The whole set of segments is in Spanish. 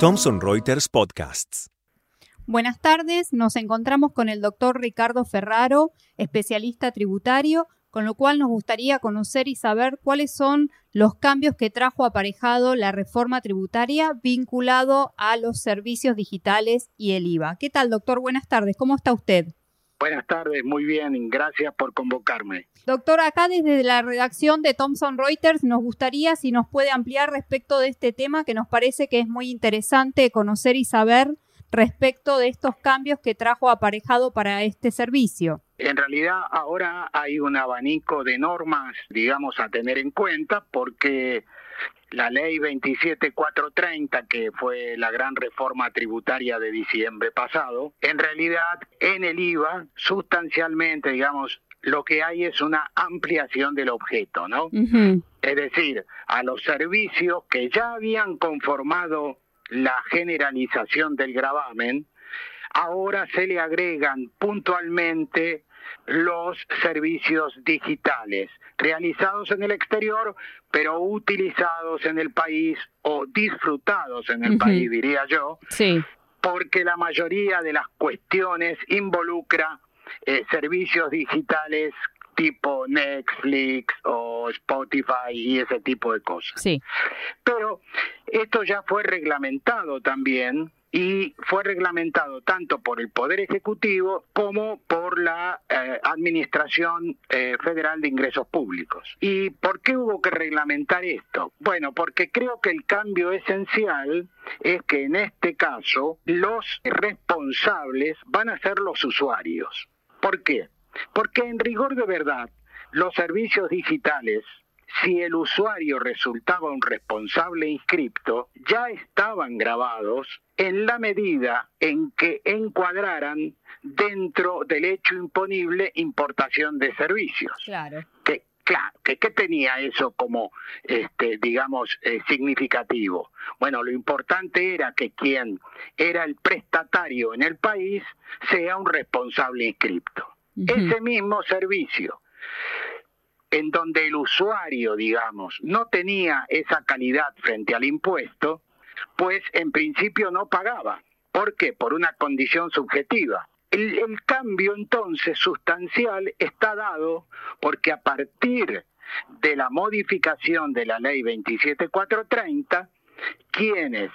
Thomson Reuters Podcasts. Buenas tardes, nos encontramos con el doctor Ricardo Ferraro, especialista tributario, con lo cual nos gustaría conocer y saber cuáles son los cambios que trajo aparejado la reforma tributaria vinculado a los servicios digitales y el IVA. ¿Qué tal, doctor? Buenas tardes, ¿cómo está usted? Buenas tardes, muy bien, gracias por convocarme. Doctor, acá desde la redacción de Thomson Reuters nos gustaría si nos puede ampliar respecto de este tema que nos parece que es muy interesante conocer y saber respecto de estos cambios que trajo aparejado para este servicio. En realidad ahora hay un abanico de normas, digamos, a tener en cuenta porque la ley 27430, que fue la gran reforma tributaria de diciembre pasado, en realidad en el IVA sustancialmente, digamos, lo que hay es una ampliación del objeto, ¿no? Es decir, a los servicios que ya habían conformado la generalización del gravamen, ahora se le agregan puntualmente los servicios digitales realizados en el exterior, pero utilizados en el país o disfrutados en el país, diría yo, sí. porque la mayoría de las cuestiones involucra eh, servicios digitales tipo Netflix o Spotify y ese tipo de cosas. Sí. Pero esto ya fue reglamentado también y fue reglamentado tanto por el Poder Ejecutivo como por la eh, Administración eh, Federal de Ingresos Públicos. ¿Y por qué hubo que reglamentar esto? Bueno, porque creo que el cambio esencial es que en este caso los responsables van a ser los usuarios. ¿Por qué? Porque en rigor de verdad, los servicios digitales si el usuario resultaba un responsable inscripto, ya estaban grabados en la medida en que encuadraran dentro del hecho imponible importación de servicios. Claro. Que, claro, que ¿qué tenía eso como, este, digamos, eh, significativo? Bueno, lo importante era que quien era el prestatario en el país sea un responsable inscripto. Ese mismo servicio en donde el usuario, digamos, no tenía esa calidad frente al impuesto, pues en principio no pagaba. ¿Por qué? Por una condición subjetiva. El, cambio entonces sustancial está dado porque a partir de la modificación de la ley 27430, quienes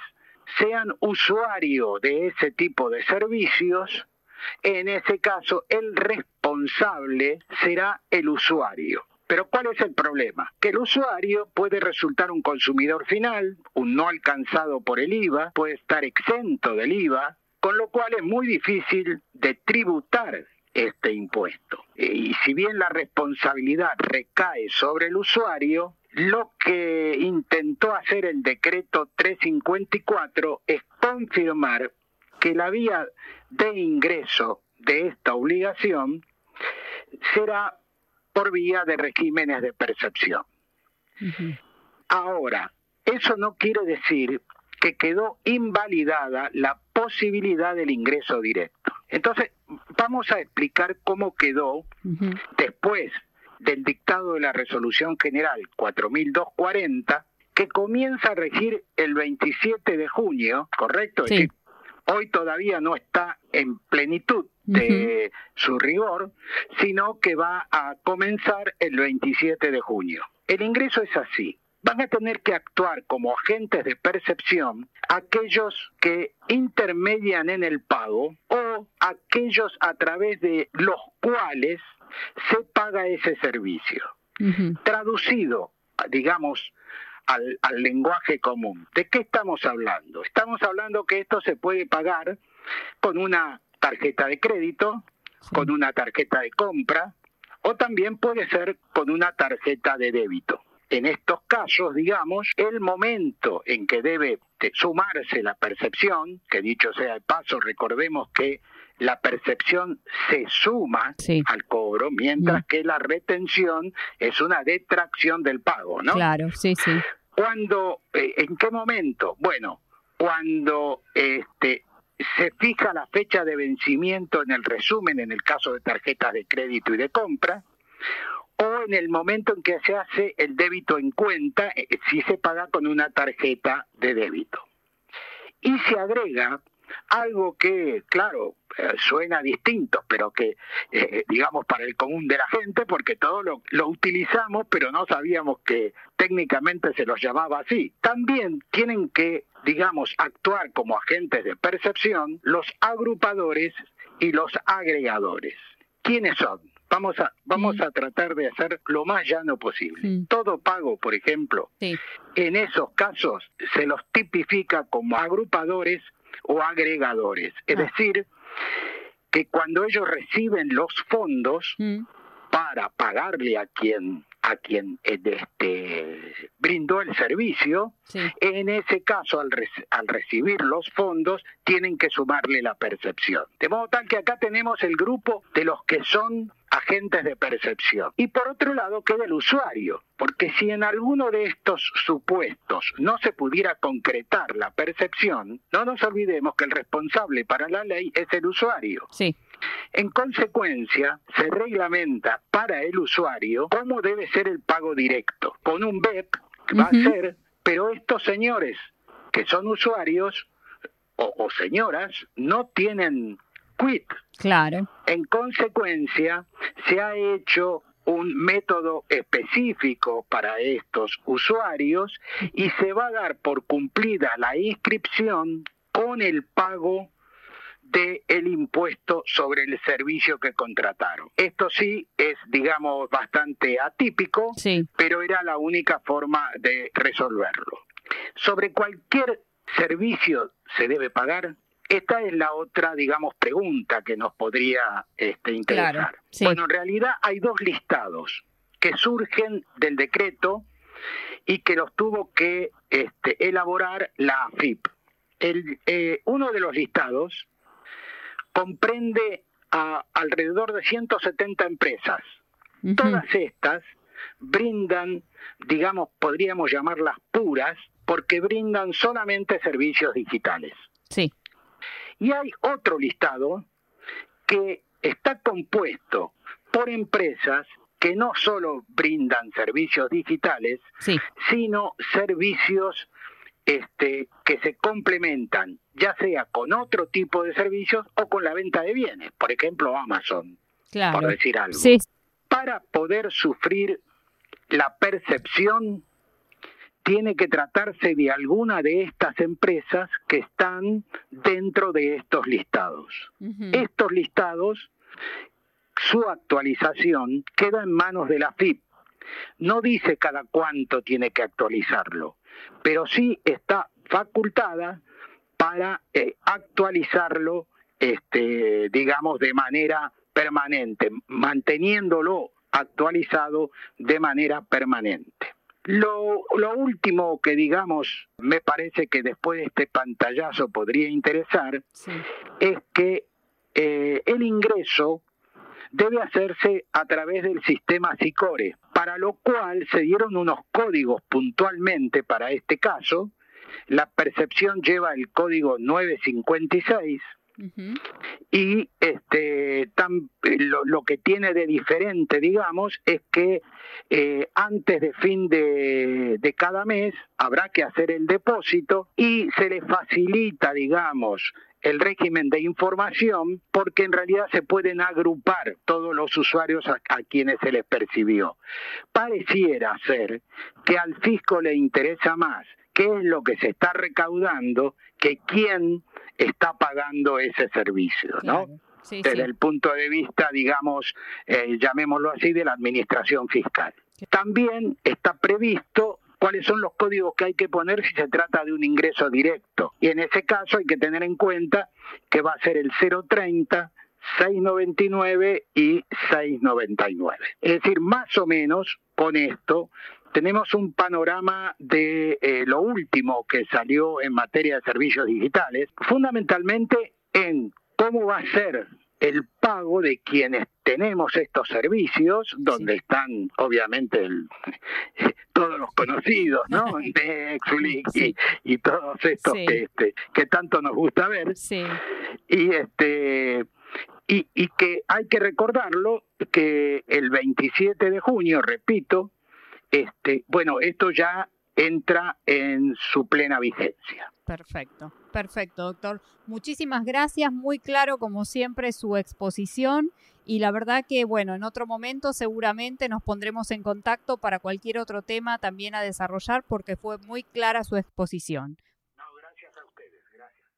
sean usuarios de ese tipo de servicios, en ese caso el responsable será el usuario. Pero ¿cuál es el problema? Que el usuario puede resultar un consumidor final, un no alcanzado por el IVA, puede estar exento del IVA, con lo cual es muy difícil de tributar este impuesto. Y si bien la responsabilidad recae sobre el usuario, lo que intentó hacer el decreto 354 es confirmar que la vía de ingreso de esta obligación será por vía de regímenes de percepción. Ahora, eso no quiere decir que quedó invalidada la posibilidad del ingreso directo. Entonces, vamos a explicar cómo quedó después del dictado de la Resolución General 4240, que comienza a regir el 27 de junio, ¿correcto? Sí hoy todavía no está en plenitud de su rigor, sino que va a comenzar el 27 de junio. El ingreso es así. Van a tener que actuar como agentes de percepción aquellos que intermedian en el pago o aquellos a través de los cuales se paga ese servicio. Traducido, digamos, al, lenguaje común. ¿De qué estamos hablando? Estamos hablando que esto se puede pagar con una tarjeta de crédito, con una tarjeta de compra o también puede ser con una tarjeta de débito. En estos casos, digamos, el momento en que debe sumarse la percepción, que dicho sea de paso, recordemos que la percepción se suma al cobro, mientras mm. que la retención es una detracción del pago, ¿no? Claro, sí, sí. Cuando, eh, ¿en qué momento? Bueno, cuando este, se fija la fecha de vencimiento en el resumen, en el caso de tarjetas de crédito y de compra, o en el momento en que se hace el débito en cuenta, eh, si se paga con una tarjeta de débito. Y se agrega algo que, claro, eh, suena distinto, pero que, eh, digamos, para el común de la gente, porque todo lo, lo utilizamos, pero no sabíamos que técnicamente se los llamaba así. También tienen que, digamos, actuar como agentes de percepción los agrupadores y los agregadores. ¿Quiénes son? Vamos a, vamos a tratar de hacer lo más llano posible. Todo pago, por ejemplo, en esos casos se los tipifica como agrupadores o agregadores. Es ah. decir, que cuando ellos reciben los fondos para pagarle a quien a quien eh, este, brindó el servicio, en ese caso al, al recibir los fondos tienen que sumarle la percepción. De modo tal que acá tenemos el grupo de los que son agentes de percepción. Y por otro lado queda el usuario, porque si en alguno de estos supuestos no se pudiera concretar la percepción, no nos olvidemos que el responsable para la ley es el usuario. Sí. En consecuencia, se reglamenta para el usuario cómo debe ser el pago directo. Con un BEP va a ser, pero estos señores que son usuarios o, o señoras no tienen quit. Claro. En consecuencia, se ha hecho un método específico para estos usuarios y se va a dar por cumplida la inscripción con el pago del el impuesto sobre el servicio que contrataron. Esto sí es, digamos, bastante atípico, sí. pero era la única forma de resolverlo. Sobre cualquier servicio se debe pagar, esta es la otra, digamos, pregunta que nos podría este, interesar. Bueno, en realidad hay dos listados que surgen del decreto y que los tuvo que este, elaborar la AFIP. El, eh, uno de los listados comprende a alrededor de 170 empresas. Todas estas brindan, digamos, podríamos llamarlas puras, porque brindan solamente servicios digitales. Sí. Y hay otro listado que está compuesto por empresas que no solo brindan servicios digitales, sino servicios este, que se complementan, ya sea con otro tipo de servicios o con la venta de bienes, por ejemplo Amazon, por decir algo. Para poder sufrir la percepción tiene que tratarse de alguna de estas empresas que están dentro de estos listados. Estos listados, su actualización queda en manos de la FIP. No dice cada cuánto tiene que actualizarlo, pero sí está facultada para eh, actualizarlo, este, digamos, de manera permanente, manteniéndolo actualizado de manera permanente. Lo, último que digamos, me parece que después de este pantallazo podría interesar, es que eh, el ingreso debe hacerse a través del sistema SICORE, para lo cual se dieron unos códigos puntualmente para este caso. La percepción lleva el código 956 y este, lo, que tiene de diferente, digamos, es que eh, antes de fin de, de cada mes habrá que hacer el depósito y se le facilita, digamos, el régimen de información porque en realidad se pueden agrupar todos los usuarios a, a, quienes se les percibió. Pareciera ser que al fisco le interesa más qué es lo que se está recaudando que quién está pagando ese servicio, ¿no? Desde el punto de vista, digamos, eh, llamémoslo así, de la administración fiscal. También está previsto cuáles son los códigos que hay que poner si se trata de un ingreso directo. Y en ese caso hay que tener en cuenta que va a ser el 030, 699 y 699. Es decir, más o menos con esto tenemos un panorama de eh, lo último que salió en materia de servicios digitales, fundamentalmente en cómo va a ser el pago de quienes tenemos estos servicios, donde están obviamente todos los conocidos, ¿no? Netflix y, todos estos que, este, que tanto nos gusta ver. Y este y, y que hay que recordarlo que el 27 de junio, repito, este, bueno, esto ya entra en su plena vigencia. Perfecto, perfecto, doctor. Muchísimas gracias, muy claro como siempre su exposición y la verdad que, bueno, en otro momento seguramente nos pondremos en contacto para cualquier otro tema también a desarrollar porque fue muy clara su exposición. No, gracias a ustedes, gracias.